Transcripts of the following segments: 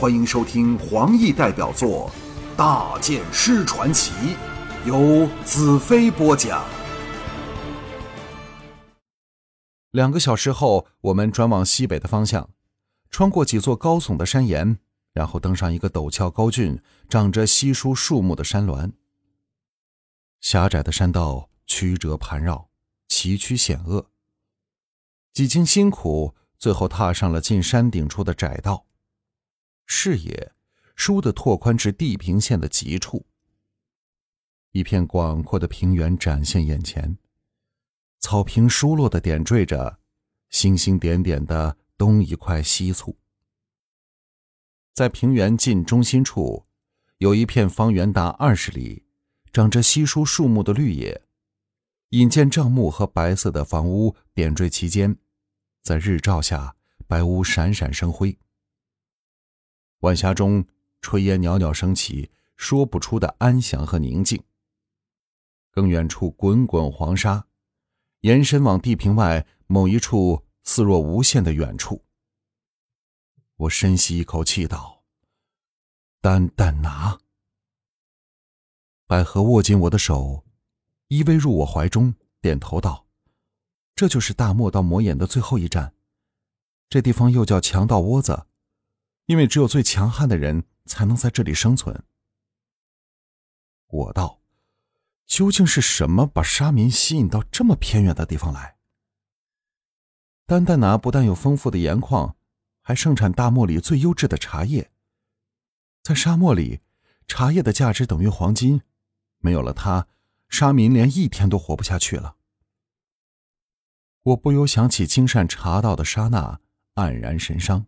欢迎收听黄奕代表作《大剑师传奇》，由子飞播讲。两个小时后，我们转往西北的方向，穿过几座高耸的山岩，然后登上一个陡峭高峻、长着稀疏树木的山峦。狭窄的山道曲折盘绕，崎岖险恶。几经辛苦，最后踏上了进山顶处的窄道。视野倏地拓宽至地平线的极处，一片广阔的平原展现眼前，草坪疏落的点缀着，星星点点的东一块西簇。在平原近中心处，有一片方圆达二十里、长着稀疏树木的绿野，引见帐幕和白色的房屋点缀其间，在日照下，白屋闪闪生辉。晚霞中，炊烟袅袅升起，说不出的安详和宁静。更远处，滚滚黄沙，延伸往地平外某一处似若无限的远处。我深吸一口气，道：“丹丹拿。”百合握紧我的手，依偎入我怀中，点头道：“这就是大漠到魔眼的最后一站，这地方又叫强盗窝子。”因为只有最强悍的人才能在这里生存。我道：“究竟是什么把沙民吸引到这么偏远的地方来？”丹丹拿不但有丰富的盐矿，还盛产大漠里最优质的茶叶。在沙漠里，茶叶的价值等于黄金，没有了它，沙民连一天都活不下去了。我不由想起经善茶道的沙那，黯然神伤。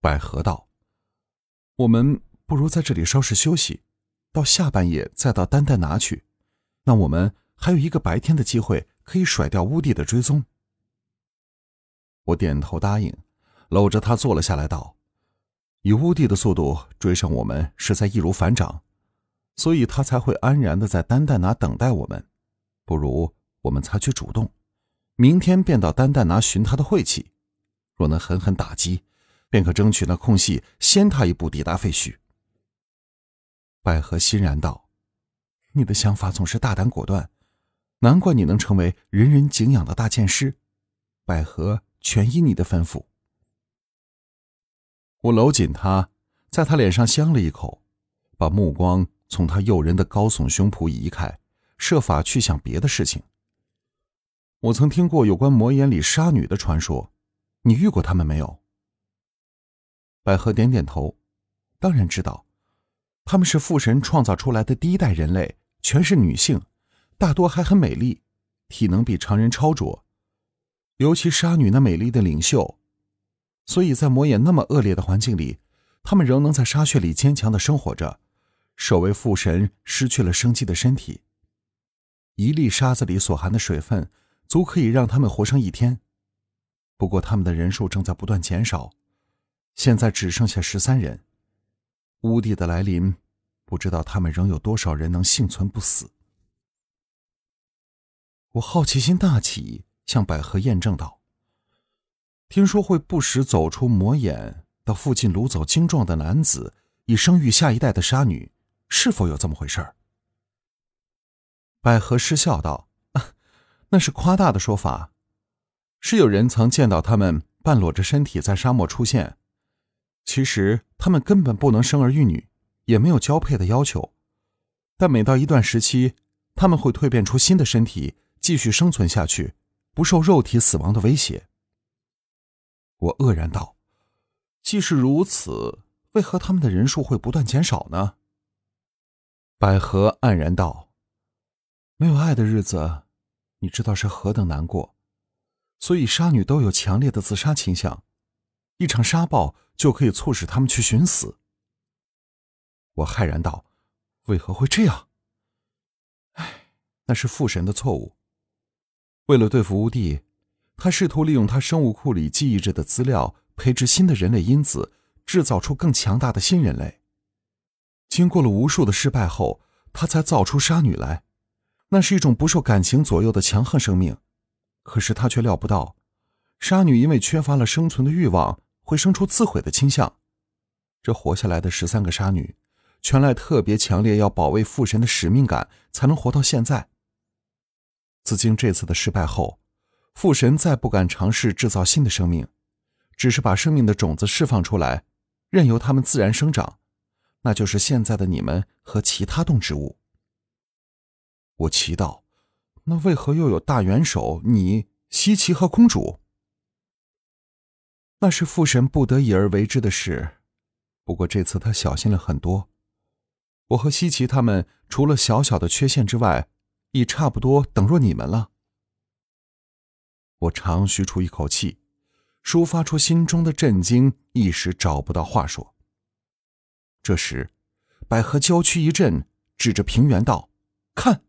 百合道：“我们不如在这里稍事休息，到下半夜再到丹丹拿去，那我们还有一个白天的机会，可以甩掉乌帝的追踪。”我点头答应，搂着他坐了下来，道：“以乌帝的速度追上我们，实在易如反掌，所以他才会安然的在丹丹拿等待我们。不如我们采取主动，明天便到丹丹拿寻他的晦气，若能狠狠打击。”便可争取那空隙，先他一步抵达废墟。百合欣然道：“你的想法总是大胆果断，难怪你能成为人人敬仰的大剑师。百合全依你的吩咐。”我搂紧他，在他脸上香了一口，把目光从他诱人的高耸胸脯移开，设法去想别的事情。我曾听过有关魔眼里杀女的传说，你遇过他们没有？百合点点头，当然知道，他们是父神创造出来的第一代人类，全是女性，大多还很美丽，体能比常人超卓，尤其杀女那美丽的领袖，所以在魔眼那么恶劣的环境里，他们仍能在沙穴里坚强的生活着，守卫父神失去了生机的身体。一粒沙子里所含的水分，足可以让他们活上一天，不过他们的人数正在不断减少。现在只剩下十三人，乌帝的来临，不知道他们仍有多少人能幸存不死。我好奇心大起，向百合验证道：“听说会不时走出魔眼，到附近掳走精壮的男子，以生育下一代的杀女，是否有这么回事？”百合失笑道：“啊那是夸大的说法，是有人曾见到他们半裸着身体在沙漠出现。”其实他们根本不能生儿育女，也没有交配的要求，但每到一段时期，他们会蜕变出新的身体，继续生存下去，不受肉体死亡的威胁。我愕然道：“既是如此，为何他们的人数会不断减少呢？”百合黯然道：“没有爱的日子，你知道是何等难过，所以杀女都有强烈的自杀倾向。”一场沙暴就可以促使他们去寻死。我骇然道：“为何会这样？”唉，那是父神的错误。为了对付乌帝，他试图利用他生物库里记忆着的资料，培植新的人类因子，制造出更强大的新人类。经过了无数的失败后，他才造出杀女来。那是一种不受感情左右的强横生命。可是他却料不到，杀女因为缺乏了生存的欲望。会生出自毁的倾向，这活下来的十三个杀女，全赖特别强烈要保卫父神的使命感才能活到现在。自经这次的失败后，父神再不敢尝试制造新的生命，只是把生命的种子释放出来，任由它们自然生长，那就是现在的你们和其他动植物。我祈祷，那为何又有大元首你、西奇和公主？那是父神不得已而为之的事，不过这次他小心了很多。我和西奇他们除了小小的缺陷之外，已差不多等若你们了。我长吁出一口气，抒发出心中的震惊，一时找不到话说。这时，百合娇躯一震，指着平原道：“看。”